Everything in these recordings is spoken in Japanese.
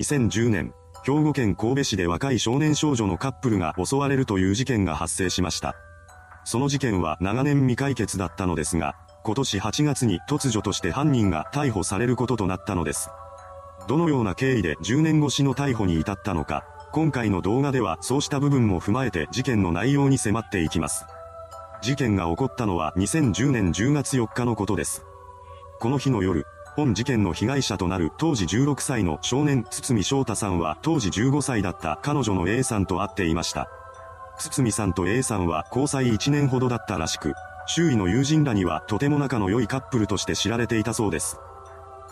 2010年、兵庫県神戸市で若い少年少女のカップルが襲われるという事件が発生しました。その事件は長年未解決だったのですが、今年8月に突如として犯人が逮捕されることとなったのです。どのような経緯で10年越しの逮捕に至ったのか、今回の動画ではそうした部分も踏まえて事件の内容に迫っていきます。事件が起こったのは2010年10月4日のことです。この日の夜、本事件の被害者となる当時16歳の少年堤翔太さんは当時15歳だった彼女の A さんと会っていました。堤さんと A さんは交際1年ほどだったらしく、周囲の友人らにはとても仲の良いカップルとして知られていたそうです。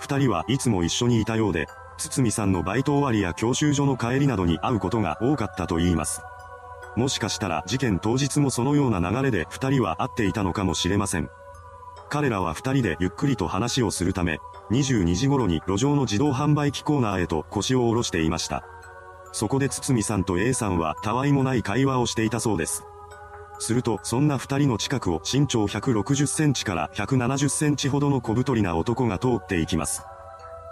二人はいつも一緒にいたようで、堤さんのバイト終わりや教習所の帰りなどに会うことが多かったと言います。もしかしたら事件当日もそのような流れで二人は会っていたのかもしれません。彼らは二人でゆっくりと話をするため、22時頃に路上の自動販売機コーナーへと腰を下ろしていました。そこで堤さんと A さんはたわいもない会話をしていたそうです。すると、そんな二人の近くを身長160センチから170センチほどの小太りな男が通っていきます。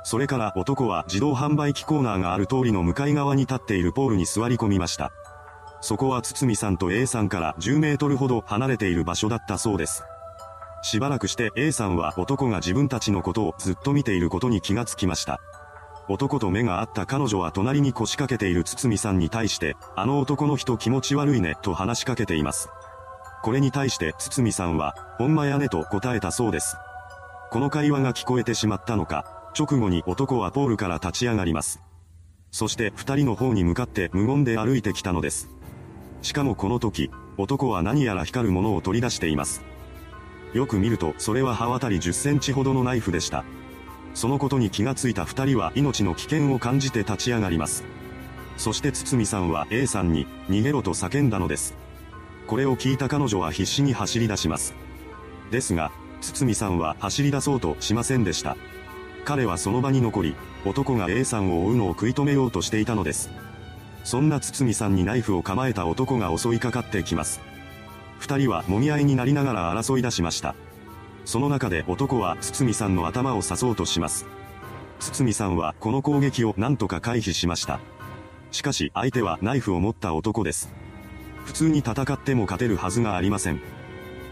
それから男は自動販売機コーナーがある通りの向かい側に立っているポールに座り込みました。そこは堤さんと A さんから10メートルほど離れている場所だったそうです。しばらくして A さんは男が自分たちのことをずっと見ていることに気がつきました。男と目が合った彼女は隣に腰掛けている堤さんに対して、あの男の人気持ち悪いね、と話しかけています。これに対して堤さんは、ほんまやねと答えたそうです。この会話が聞こえてしまったのか、直後に男はポールから立ち上がります。そして二人の方に向かって無言で歩いてきたのです。しかもこの時、男は何やら光るものを取り出しています。よく見ると、それは刃渡り10センチほどのナイフでした。そのことに気がついた二人は命の危険を感じて立ち上がります。そして堤さんは A さんに、逃げろと叫んだのです。これを聞いた彼女は必死に走り出します。ですが、堤さんは走り出そうとしませんでした。彼はその場に残り、男が A さんを追うのを食い止めようとしていたのです。そんな堤さんにナイフを構えた男が襲いかかってきます。二人は揉み合いになりながら争い出しました。その中で男は堤さんの頭を刺そうとします。堤さんはこの攻撃を何とか回避しました。しかし相手はナイフを持った男です。普通に戦っても勝てるはずがありません。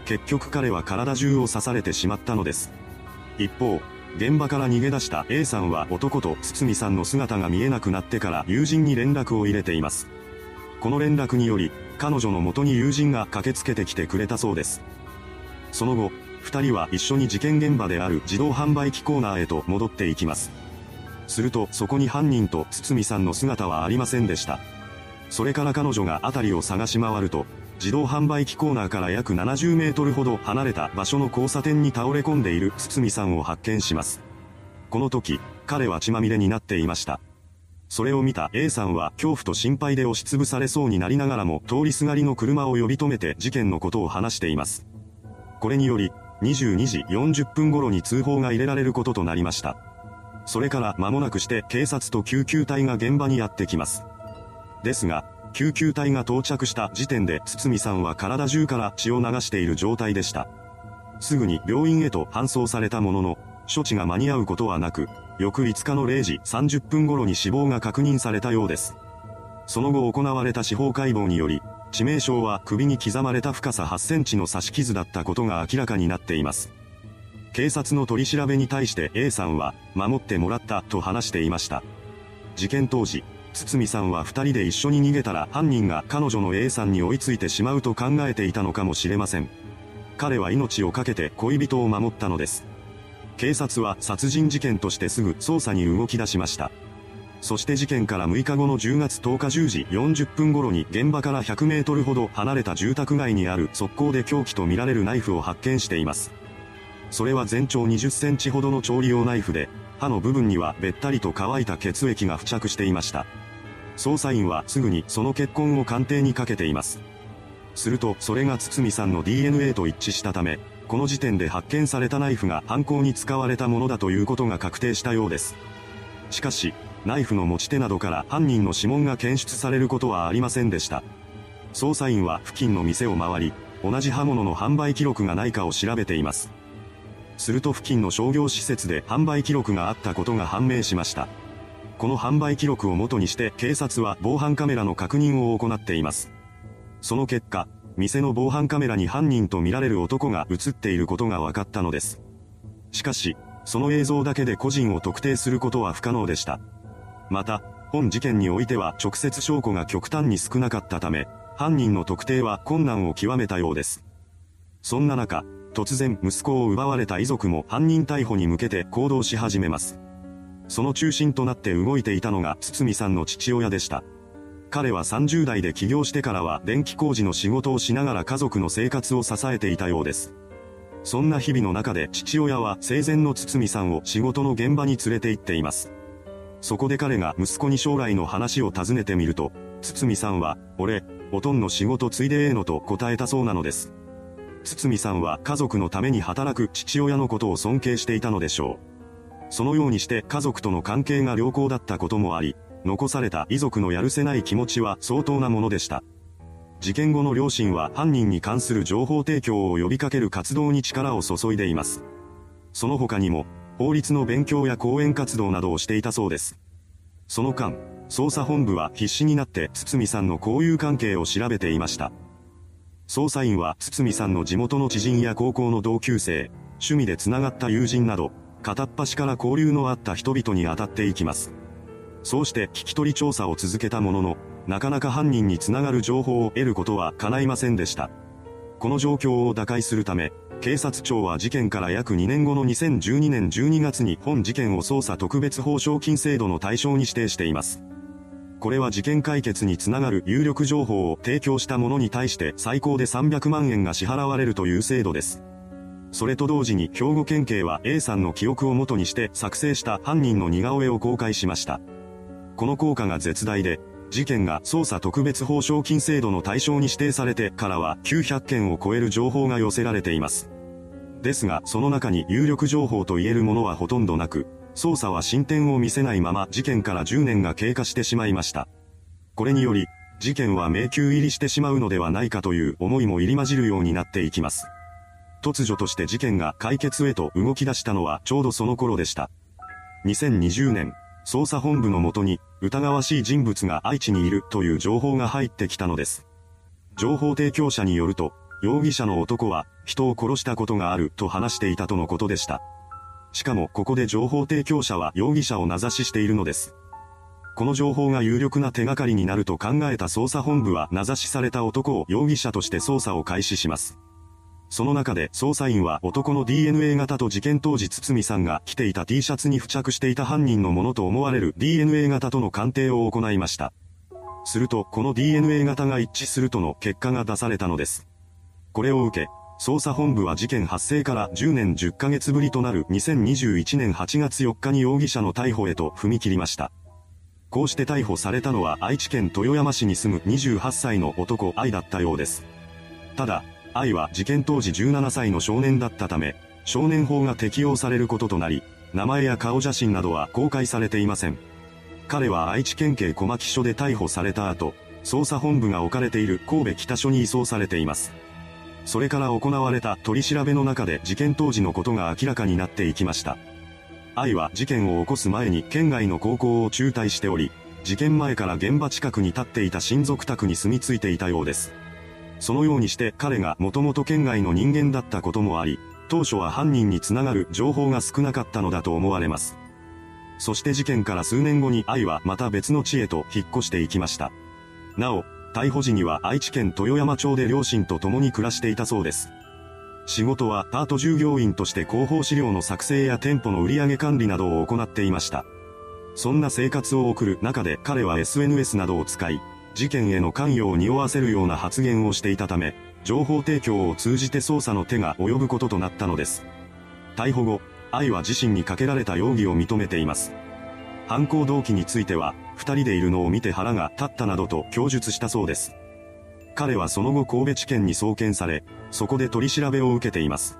結局彼は体中を刺されてしまったのです。一方、現場から逃げ出した A さんは男と堤さんの姿が見えなくなってから友人に連絡を入れています。この連絡により、彼女の元に友人が駆けつけてきてくれたそうです。その後、二人は一緒に事件現場である自動販売機コーナーへと戻っていきます。するとそこに犯人と堤さんの姿はありませんでした。それから彼女が辺りを探し回ると、自動販売機コーナーから約70メートルほど離れた場所の交差点に倒れ込んでいる堤さんを発見します。この時、彼は血まみれになっていました。それを見た A さんは恐怖と心配で押しつぶされそうになりながらも通りすがりの車を呼び止めて事件のことを話しています。これにより、22時40分頃に通報が入れられることとなりました。それから間もなくして警察と救急隊が現場にやってきます。ですが、救急隊が到着した時点で堤さんは体中から血を流している状態でした。すぐに病院へと搬送されたものの、処置が間に合うことはなく、翌5日の0時30分頃に死亡が確認されたようです。その後行われた司法解剖により、致命傷は首に刻まれた深さ8センチの刺し傷だったことが明らかになっています。警察の取り調べに対して A さんは、守ってもらったと話していました。事件当時、堤さんは二人で一緒に逃げたら犯人が彼女の A さんに追いついてしまうと考えていたのかもしれません。彼は命を懸けて恋人を守ったのです。警察は殺人事件としてすぐ捜査に動き出しました。そして事件から6日後の10月10日10時40分頃に現場から100メートルほど離れた住宅街にある側溝で凶器とみられるナイフを発見しています。それは全長20センチほどの調理用ナイフで、刃の部分にはべったりと乾いた血液が付着していました。捜査員はすぐにその血痕を鑑定にかけています。すると、それが堤さんの DNA と一致したため、この時点で発見されたナイフが犯行に使われたものだということが確定したようです。しかし、ナイフの持ち手などから犯人の指紋が検出されることはありませんでした。捜査員は付近の店を回り、同じ刃物の販売記録がないかを調べています。すると付近の商業施設で販売記録があったことが判明しました。この販売記録を元にして警察は防犯カメラの確認を行っています。その結果、店の防犯カメラに犯人とみられる男が映っていることが分かったのです。しかし、その映像だけで個人を特定することは不可能でした。また、本事件においては直接証拠が極端に少なかったため、犯人の特定は困難を極めたようです。そんな中、突然息子を奪われた遺族も犯人逮捕に向けて行動し始めます。その中心となって動いていたのが堤さんの父親でした。彼は30代で起業してからは電気工事の仕事をしながら家族の生活を支えていたようです。そんな日々の中で父親は生前の堤さんを仕事の現場に連れて行っています。そこで彼が息子に将来の話を尋ねてみると、堤さんは、俺、おとんの仕事ついでええのと答えたそうなのです。堤さんは家族のために働く父親のことを尊敬していたのでしょう。そのようにして家族との関係が良好だったこともあり、残された遺族のやるせない気持ちは相当なものでした。事件後の両親は犯人に関する情報提供を呼びかける活動に力を注いでいます。その他にも、法律の勉強や講演活動などをしていたそうです。その間、捜査本部は必死になって堤さんの交友関係を調べていました。捜査員は堤さんの地元の知人や高校の同級生、趣味で繋がった友人など、片っ端から交流のあった人々に当たっていきます。そうして聞き取り調査を続けたものの、なかなか犯人につながる情報を得ることは叶いませんでした。この状況を打開するため、警察庁は事件から約2年後の2012年12月に本事件を捜査特別報奨金制度の対象に指定しています。これは事件解決につながる有力情報を提供した者に対して最高で300万円が支払われるという制度です。それと同時に兵庫県警は A さんの記憶を元にして作成した犯人の似顔絵を公開しました。この効果が絶大で、事件が捜査特別報奨金制度の対象に指定されてからは900件を超える情報が寄せられています。ですが、その中に有力情報と言えるものはほとんどなく、捜査は進展を見せないまま事件から10年が経過してしまいました。これにより、事件は迷宮入りしてしまうのではないかという思いも入り混じるようになっていきます。突如として事件が解決へと動き出したのはちょうどその頃でした。2020年、捜査本部のもとに、疑わしい人物が愛知にいるという情報が入ってきたのです。情報提供者によると、容疑者の男は、人を殺したことがあると話していたとのことでした。しかも、ここで情報提供者は容疑者を名指ししているのです。この情報が有力な手がかりになると考えた捜査本部は名指しされた男を容疑者として捜査を開始します。その中で捜査員は男の DNA 型と事件当時堤さんが着ていた T シャツに付着していた犯人のものと思われる DNA 型との鑑定を行いました。すると、この DNA 型が一致するとの結果が出されたのです。これを受け、捜査本部は事件発生から10年10ヶ月ぶりとなる2021年8月4日に容疑者の逮捕へと踏み切りました。こうして逮捕されたのは愛知県豊山市に住む28歳の男愛だったようです。ただ、愛は事件当時17歳の少年だったため、少年法が適用されることとなり、名前や顔写真などは公開されていません。彼は愛知県警小牧署で逮捕された後、捜査本部が置かれている神戸北署に移送されています。それから行われた取り調べの中で事件当時のことが明らかになっていきました。愛は事件を起こす前に県外の高校を中退しており、事件前から現場近くに立っていた親族宅に住み着いていたようです。そのようにして彼がもともと県外の人間だったこともあり、当初は犯人につながる情報が少なかったのだと思われます。そして事件から数年後に愛はまた別の地へと引っ越していきました。なお、逮捕時には愛知県豊山町で両親と共に暮らしていたそうです。仕事はパート従業員として広報資料の作成や店舗の売上管理などを行っていました。そんな生活を送る中で彼は SNS などを使い、事件への関与を匂わせるような発言をしていたため、情報提供を通じて捜査の手が及ぶこととなったのです。逮捕後、愛は自身にかけられた容疑を認めています。犯行動機については、二人でいるのを見て腹が立ったなどと供述したそうです。彼はその後神戸地検に送検され、そこで取り調べを受けています。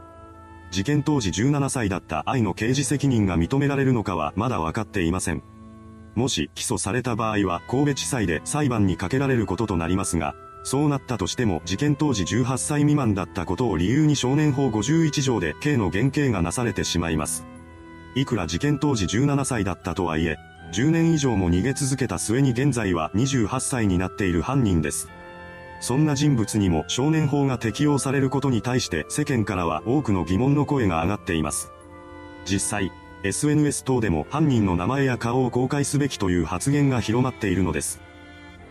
事件当時17歳だった愛の刑事責任が認められるのかはまだ分かっていません。もし起訴された場合は神戸地裁で裁判にかけられることとなりますが、そうなったとしても事件当時18歳未満だったことを理由に少年法51条で刑の減刑がなされてしまいます。いくら事件当時17歳だったとはいえ、10年以上も逃げ続けた末に現在は28歳になっている犯人です。そんな人物にも少年法が適用されることに対して世間からは多くの疑問の声が上がっています。実際、SNS 等でも犯人の名前や顔を公開すべきという発言が広まっているのです。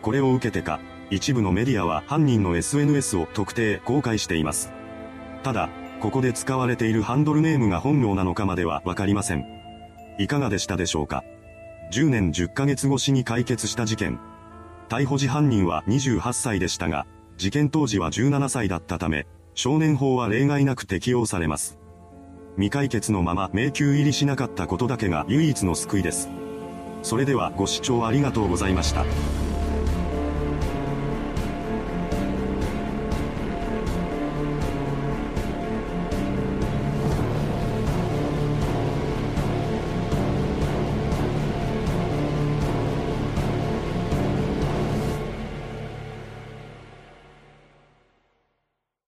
これを受けてか、一部のメディアは犯人の SNS を特定、公開しています。ただ、ここで使われているハンドルネームが本名なのかまではわかりません。いかがでしたでしょうか ?10 年10ヶ月越しに解決した事件。逮捕時犯人は28歳でしたが、事件当時は17歳だったため、少年法は例外なく適用されます。未解決のまま迷宮入りしなかったことだけが唯一の救いです。それではご視聴ありがとうございました。